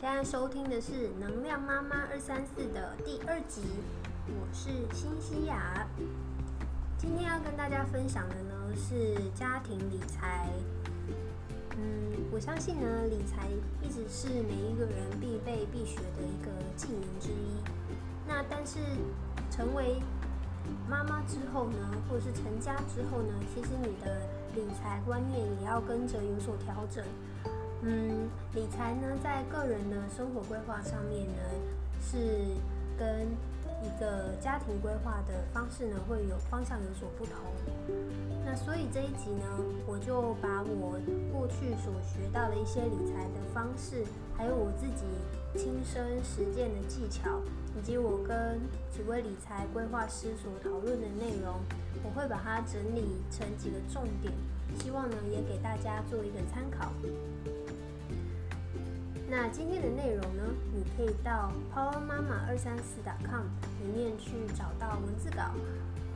现在收听的是《能量妈妈二三四》的第二集，我是新西亚。今天要跟大家分享的呢是家庭理财。嗯，我相信呢，理财一直是每一个人必备必学的一个技能之一。那但是成为妈妈之后呢，或者是成家之后呢，其实你的理财观念也要跟着有所调整。嗯，理财呢，在个人的生活规划上面呢，是跟一个家庭规划的方式呢，会有方向有所不同。那所以这一集呢，我就把我过去所学到的一些理财的方式，还有我自己亲身实践的技巧，以及我跟几位理财规划师所讨论的内容，我会把它整理成几个重点，希望呢，也给大家做一个参考。那今天的内容呢，你可以到 Power 妈妈二三四 .com 里面去找到文字稿。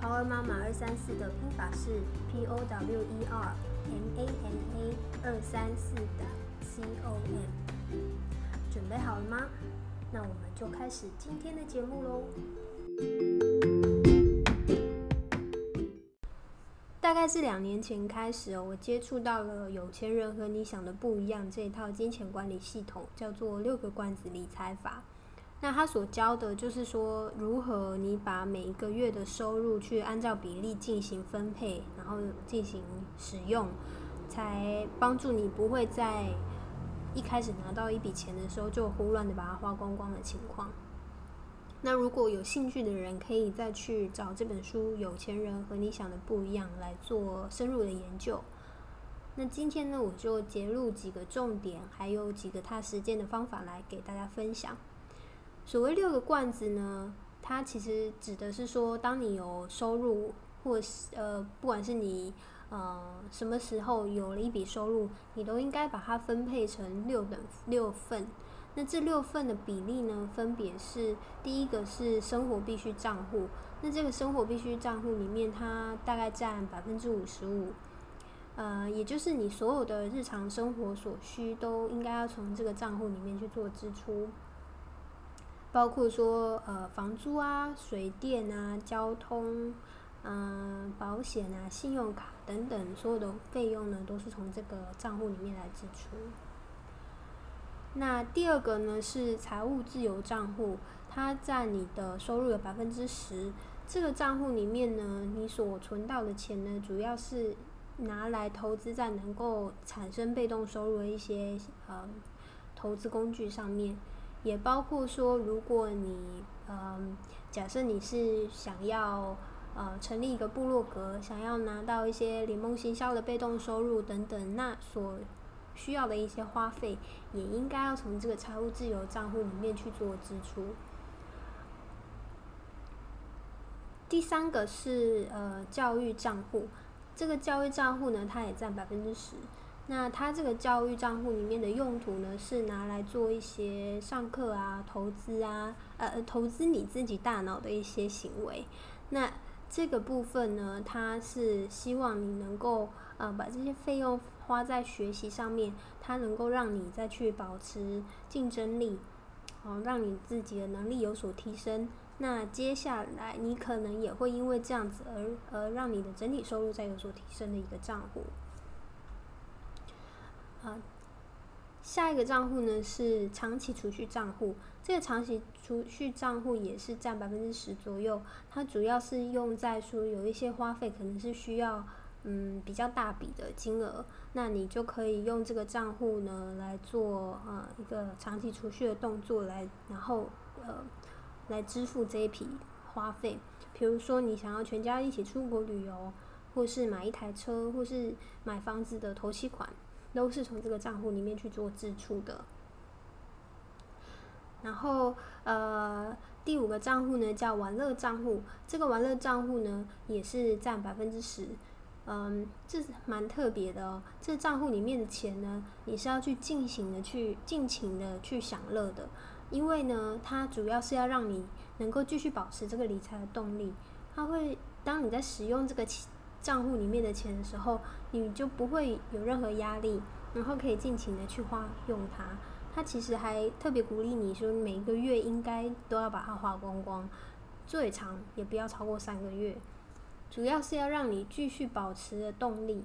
Power 妈妈二三四的拼法是 P O W E R M A N A 二三四的 C O M。准备好了吗？那我们就开始今天的节目喽。大概是两年前开始哦，我接触到了有钱人和你想的不一样这一套金钱管理系统，叫做六个罐子理财法。那他所教的就是说，如何你把每一个月的收入去按照比例进行分配，然后进行使用，才帮助你不会在一开始拿到一笔钱的时候就胡乱的把它花光光的情况。那如果有兴趣的人，可以再去找这本书《有钱人和你想的不一样》来做深入的研究。那今天呢，我就截录几个重点，还有几个他实践的方法来给大家分享。所谓六个罐子呢，它其实指的是说，当你有收入，或是呃，不管是你呃什么时候有了一笔收入，你都应该把它分配成六等六份。那这六份的比例呢，分别是第一个是生活必须账户，那这个生活必须账户里面，它大概占百分之五十五，呃，也就是你所有的日常生活所需都应该要从这个账户里面去做支出，包括说呃房租啊、水电啊、交通、嗯保险啊、信用卡等等所有的费用呢，都是从这个账户里面来支出。那第二个呢是财务自由账户，它占你的收入的百分之十。这个账户里面呢，你所存到的钱呢，主要是拿来投资在能够产生被动收入的一些呃投资工具上面，也包括说，如果你嗯假设你是想要呃成立一个部落格，想要拿到一些联盟行销的被动收入等等，那所需要的一些花费，也应该要从这个财务自由账户里面去做支出。第三个是呃教育账户，这个教育账户呢，它也占百分之十。那它这个教育账户里面的用途呢，是拿来做一些上课啊、投资啊，呃，投资你自己大脑的一些行为。那这个部分呢，它是希望你能够呃把这些费用。花在学习上面，它能够让你再去保持竞争力，哦，让你自己的能力有所提升。那接下来你可能也会因为这样子而而让你的整体收入再有所提升的一个账户。啊，下一个账户呢是长期储蓄账户，这个长期储蓄账户也是占百分之十左右，它主要是用在说有一些花费可能是需要。嗯，比较大笔的金额，那你就可以用这个账户呢来做呃一个长期储蓄的动作来，然后呃来支付这一笔花费。比如说你想要全家一起出国旅游，或是买一台车，或是买房子的头期款，都是从这个账户里面去做支出的。然后呃第五个账户呢叫玩乐账户，这个玩乐账户呢也是占百分之十。嗯，这是蛮特别的哦。这账户里面的钱呢，你是要去尽情的去尽情的去享乐的，因为呢，它主要是要让你能够继续保持这个理财的动力。它会当你在使用这个账户里面的钱的时候，你就不会有任何压力，然后可以尽情的去花用它。它其实还特别鼓励你说，每个月应该都要把它花光光，最长也不要超过三个月，主要是要让你继续保持的动力。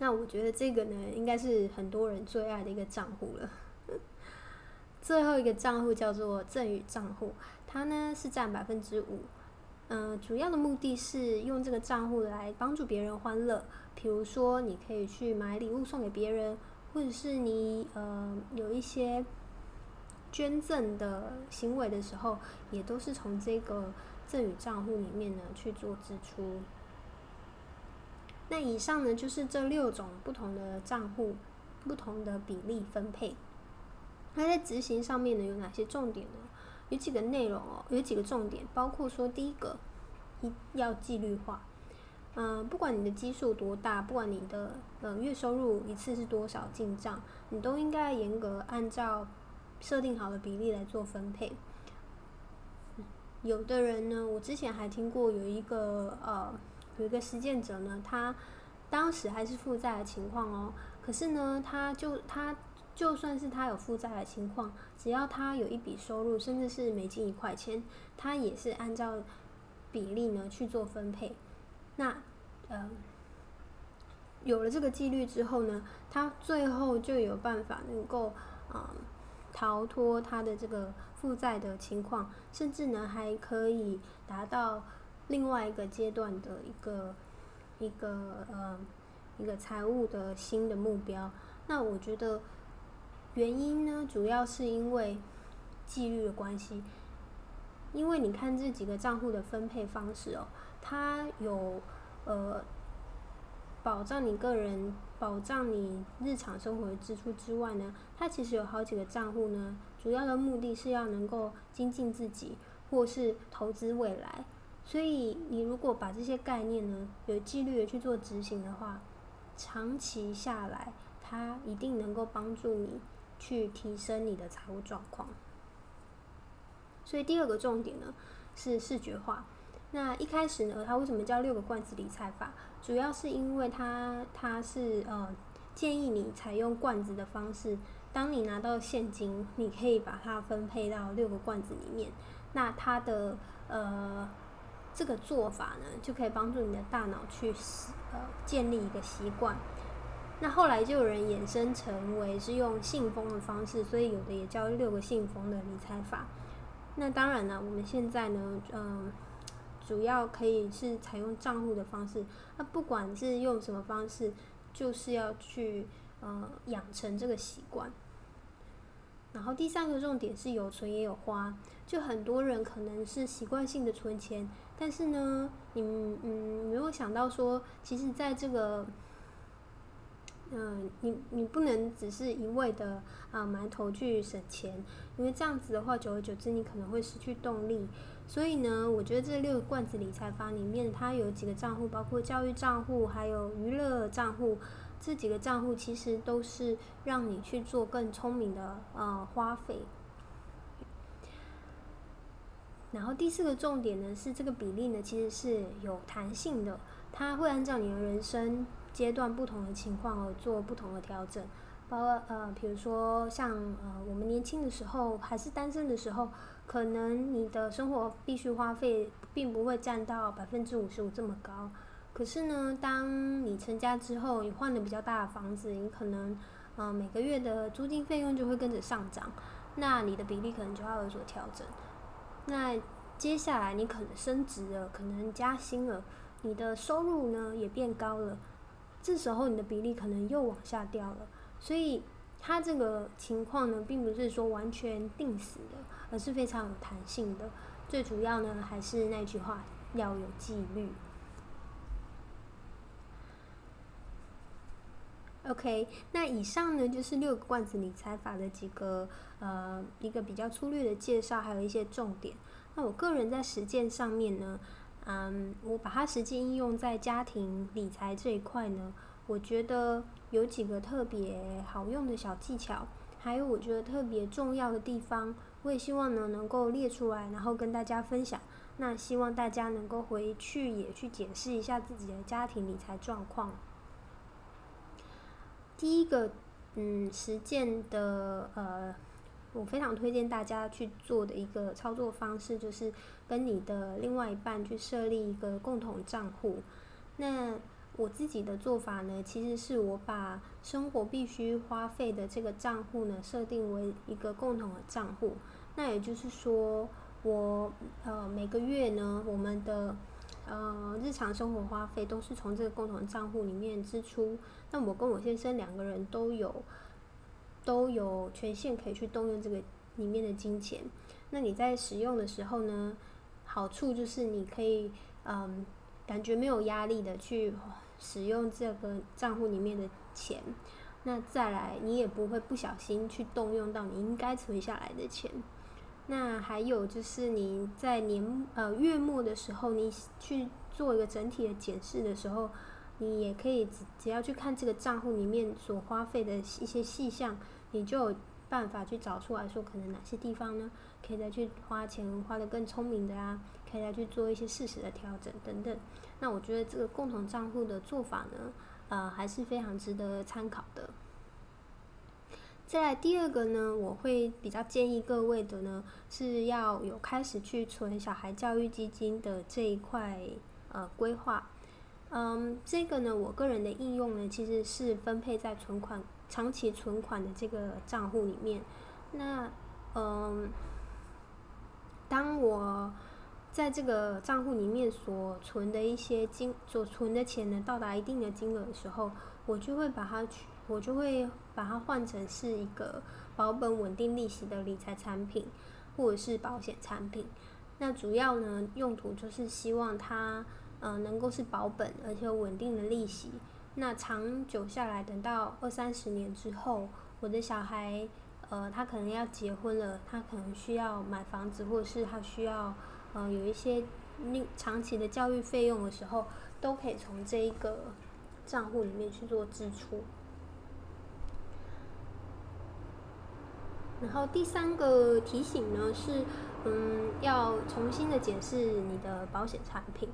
那我觉得这个呢，应该是很多人最爱的一个账户了。最后一个账户叫做赠与账户，它呢是占百分之五。嗯，主要的目的是用这个账户来帮助别人欢乐，比如说你可以去买礼物送给别人，或者是你呃有一些捐赠的行为的时候，也都是从这个赠与账户里面呢去做支出。那以上呢就是这六种不同的账户，不同的比例分配。那在执行上面呢有哪些重点呢？有几个内容哦，有几个重点，包括说第一个，一要纪律化。嗯，不管你的基数多大，不管你的呃月收入一次是多少进账，你都应该严格按照设定好的比例来做分配。有的人呢，我之前还听过有一个呃。有一个实践者呢，他当时还是负债的情况哦，可是呢，他就他就算是他有负债的情况，只要他有一笔收入，甚至是每进一块钱，他也是按照比例呢去做分配。那呃，有了这个纪律之后呢，他最后就有办法能够啊逃脱他的这个负债的情况，甚至呢还可以达到。另外一个阶段的一个一个呃一个财务的新的目标，那我觉得原因呢，主要是因为纪律的关系。因为你看这几个账户的分配方式哦，它有呃保障你个人、保障你日常生活的支出之外呢，它其实有好几个账户呢，主要的目的是要能够精进自己，或是投资未来。所以，你如果把这些概念呢有纪律的去做执行的话，长期下来，它一定能够帮助你去提升你的财务状况。所以第二个重点呢是视觉化。那一开始呢，它为什么叫六个罐子理财法？主要是因为它它是呃建议你采用罐子的方式，当你拿到现金，你可以把它分配到六个罐子里面。那它的呃。这个做法呢，就可以帮助你的大脑去呃建立一个习惯。那后来就有人衍生成为是用信封的方式，所以有的也叫六个信封的理财法。那当然了，我们现在呢，嗯，主要可以是采用账户的方式。那不管是用什么方式，就是要去呃养成这个习惯。然后第三个重点是有存也有花，就很多人可能是习惯性的存钱。但是呢，你嗯没有想到说，其实在这个，嗯，你你不能只是一味的啊埋头去省钱，因为这样子的话，久而久之你可能会失去动力。所以呢，我觉得这六个罐子理财法里面，它有几个账户，包括教育账户，还有娱乐账户，这几个账户其实都是让你去做更聪明的呃花费。然后第四个重点呢，是这个比例呢，其实是有弹性的，它会按照你的人生阶段不同的情况而做不同的调整。包括呃，比如说像呃，我们年轻的时候还是单身的时候，可能你的生活必须花费并不会占到百分之五十五这么高。可是呢，当你成家之后，你换了比较大的房子，你可能呃每个月的租金费用就会跟着上涨，那你的比例可能就要有所调整。那接下来你可能升职了，可能加薪了，你的收入呢也变高了，这时候你的比例可能又往下掉了。所以它这个情况呢，并不是说完全定死的，而是非常有弹性的。最主要呢，还是那句话，要有纪律。OK，那以上呢就是六个罐子理财法的几个呃一个比较粗略的介绍，还有一些重点。那我个人在实践上面呢，嗯，我把它实际应用在家庭理财这一块呢，我觉得有几个特别好用的小技巧，还有我觉得特别重要的地方，我也希望呢能够列出来，然后跟大家分享。那希望大家能够回去也去检视一下自己的家庭理财状况。第一个嗯实践的呃，我非常推荐大家去做的一个操作方式，就是跟你的另外一半去设立一个共同账户。那我自己的做法呢，其实是我把生活必须花费的这个账户呢，设定为一个共同的账户。那也就是说，我呃每个月呢，我们的呃日常生活花费都是从这个共同账户里面支出。那我跟我先生两个人都有都有权限可以去动用这个里面的金钱。那你在使用的时候呢，好处就是你可以嗯。感觉没有压力的去使用这个账户里面的钱，那再来你也不会不小心去动用到你应该存下来的钱。那还有就是你在年呃月末的时候，你去做一个整体的检视的时候，你也可以只只要去看这个账户里面所花费的一些细项，你就有办法去找出来说可能哪些地方呢，可以再去花钱花的更聪明的啊。可以来去做一些事实的调整等等。那我觉得这个共同账户的做法呢，呃，还是非常值得参考的。再来第二个呢，我会比较建议各位的呢，是要有开始去存小孩教育基金的这一块呃规划。嗯，这个呢，我个人的应用呢，其实是分配在存款长期存款的这个账户里面。那嗯，当我在这个账户里面所存的一些金，所存的钱呢，到达一定的金额的时候，我就会把它去，我就会把它换成是一个保本稳定利息的理财产品，或者是保险产品。那主要呢，用途就是希望它，呃，能够是保本而且稳定的利息。那长久下来，等到二三十年之后，我的小孩，呃，他可能要结婚了，他可能需要买房子，或者是他需要。呃，有一些另长期的教育费用的时候，都可以从这一个账户里面去做支出。然后第三个提醒呢是，嗯，要重新的检视你的保险产品。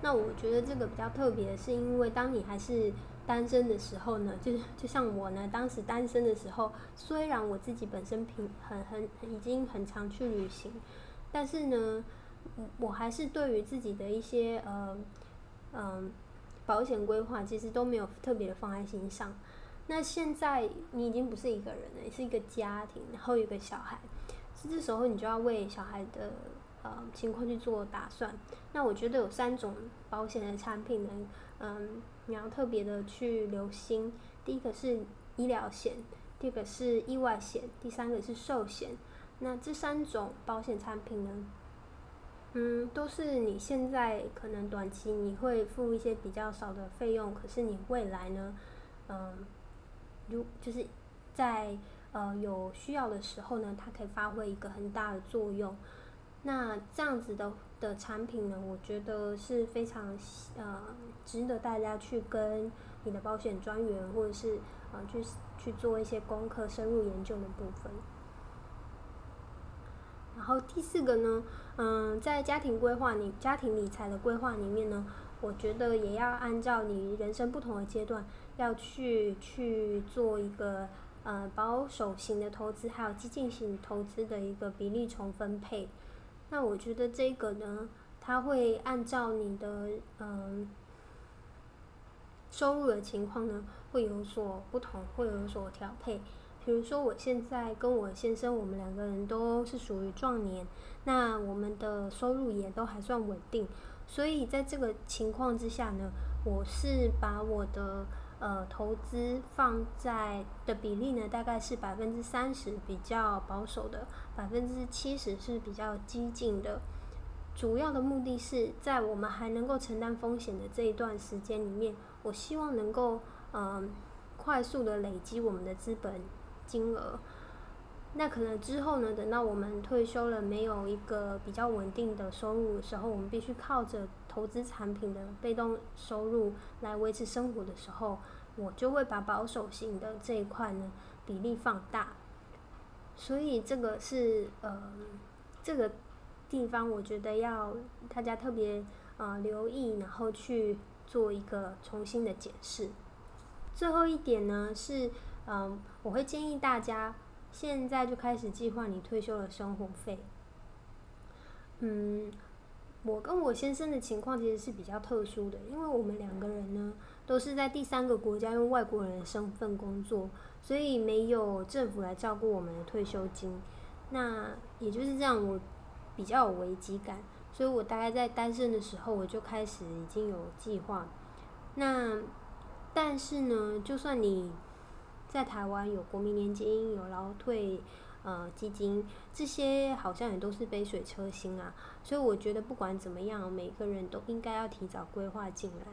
那我觉得这个比较特别，是因为当你还是单身的时候呢，就是就像我呢，当时单身的时候，虽然我自己本身平很很已经很常去旅行，但是呢。我还是对于自己的一些呃嗯保险规划，其实都没有特别的放在心上。那现在你已经不是一个人了，是一个家庭，然后有个小孩，这时候你就要为小孩的呃情况去做打算。那我觉得有三种保险的产品呢，嗯，你要特别的去留心。第一个是医疗险，第二个是意外险，第三个是寿险。那这三种保险产品呢？嗯，都是你现在可能短期你会付一些比较少的费用，可是你未来呢，嗯，如就是在呃有需要的时候呢，它可以发挥一个很大的作用。那这样子的的产品呢，我觉得是非常呃值得大家去跟你的保险专员或者是呃去去做一些功课、深入研究的部分。然后第四个呢，嗯，在家庭规划、你家庭理财的规划里面呢，我觉得也要按照你人生不同的阶段，要去去做一个呃保守型的投资，还有激进型投资的一个比例重分配。那我觉得这个呢，它会按照你的嗯收入的情况呢，会有所不同，会有所调配。比如说，我现在跟我先生，我们两个人都是属于壮年，那我们的收入也都还算稳定，所以在这个情况之下呢，我是把我的呃投资放在的比例呢，大概是百分之三十比较保守的，百分之七十是比较激进的。主要的目的是在我们还能够承担风险的这一段时间里面，我希望能够嗯快速的累积我们的资本。金额，那可能之后呢？等到我们退休了，没有一个比较稳定的收入的时候，我们必须靠着投资产品的被动收入来维持生活的时候，我就会把保守型的这一块呢比例放大。所以这个是呃这个地方，我觉得要大家特别呃留意，然后去做一个重新的解释。最后一点呢是。嗯，我会建议大家现在就开始计划你退休的生活费。嗯，我跟我先生的情况其实是比较特殊的，因为我们两个人呢都是在第三个国家用外国人的身份工作，所以没有政府来照顾我们的退休金。那也就是这样，我比较有危机感，所以我大概在单身的时候我就开始已经有计划。那但是呢，就算你在台湾有国民年金、有劳退呃基金，这些好像也都是杯水车薪啊。所以我觉得不管怎么样，每个人都应该要提早规划进来。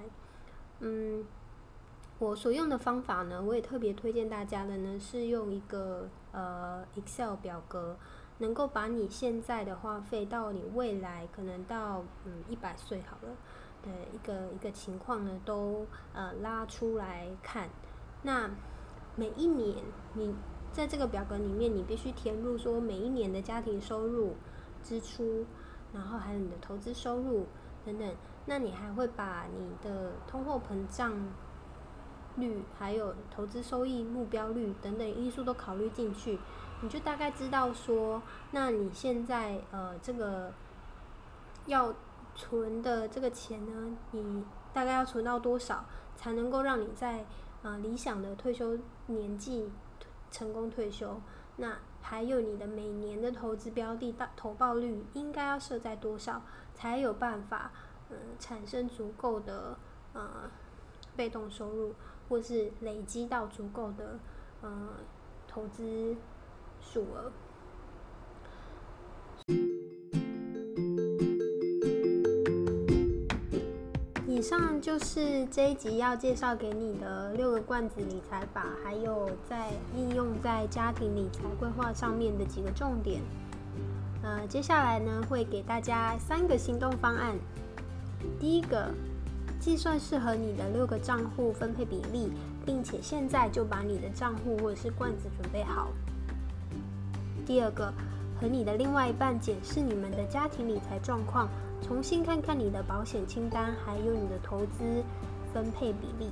嗯，我所用的方法呢，我也特别推荐大家的呢，是用一个呃 Excel 表格，能够把你现在的花费到你未来可能到嗯一百岁好了。的一个一个情况呢，都呃拉出来看。那每一年你在这个表格里面，你必须填入说每一年的家庭收入、支出，然后还有你的投资收入等等。那你还会把你的通货膨胀率、还有投资收益目标率等等因素都考虑进去，你就大概知道说，那你现在呃这个要。存的这个钱呢，你大概要存到多少才能够让你在啊理想的退休年纪成功退休？那还有你的每年的投资标的大投报率应该要设在多少，才有办法嗯产生足够的呃被动收入，或是累积到足够的呃投资数额。以上就是这一集要介绍给你的六个罐子理财法，还有在应用在家庭理财规划上面的几个重点。呃，接下来呢会给大家三个行动方案。第一个，计算适合你的六个账户分配比例，并且现在就把你的账户或者是罐子准备好。第二个，和你的另外一半检视你们的家庭理财状况。重新看看你的保险清单，还有你的投资分配比例。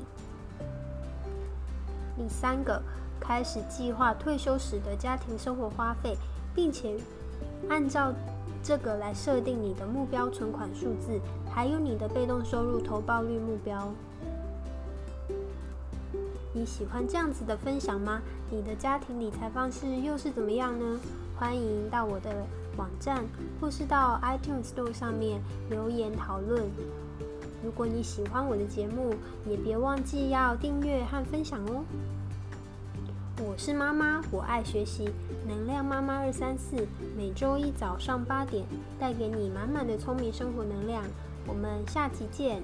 第三个，开始计划退休时的家庭生活花费，并且按照这个来设定你的目标存款数字，还有你的被动收入投报率目标。你喜欢这样子的分享吗？你的家庭理财方式又是怎么样呢？欢迎到我的。网站或是到 iTunes Store 上面留言讨论。如果你喜欢我的节目，也别忘记要订阅和分享哦。我是妈妈，我爱学习，能量妈妈二三四，每周一早上八点带给你满满的聪明生活能量。我们下期见。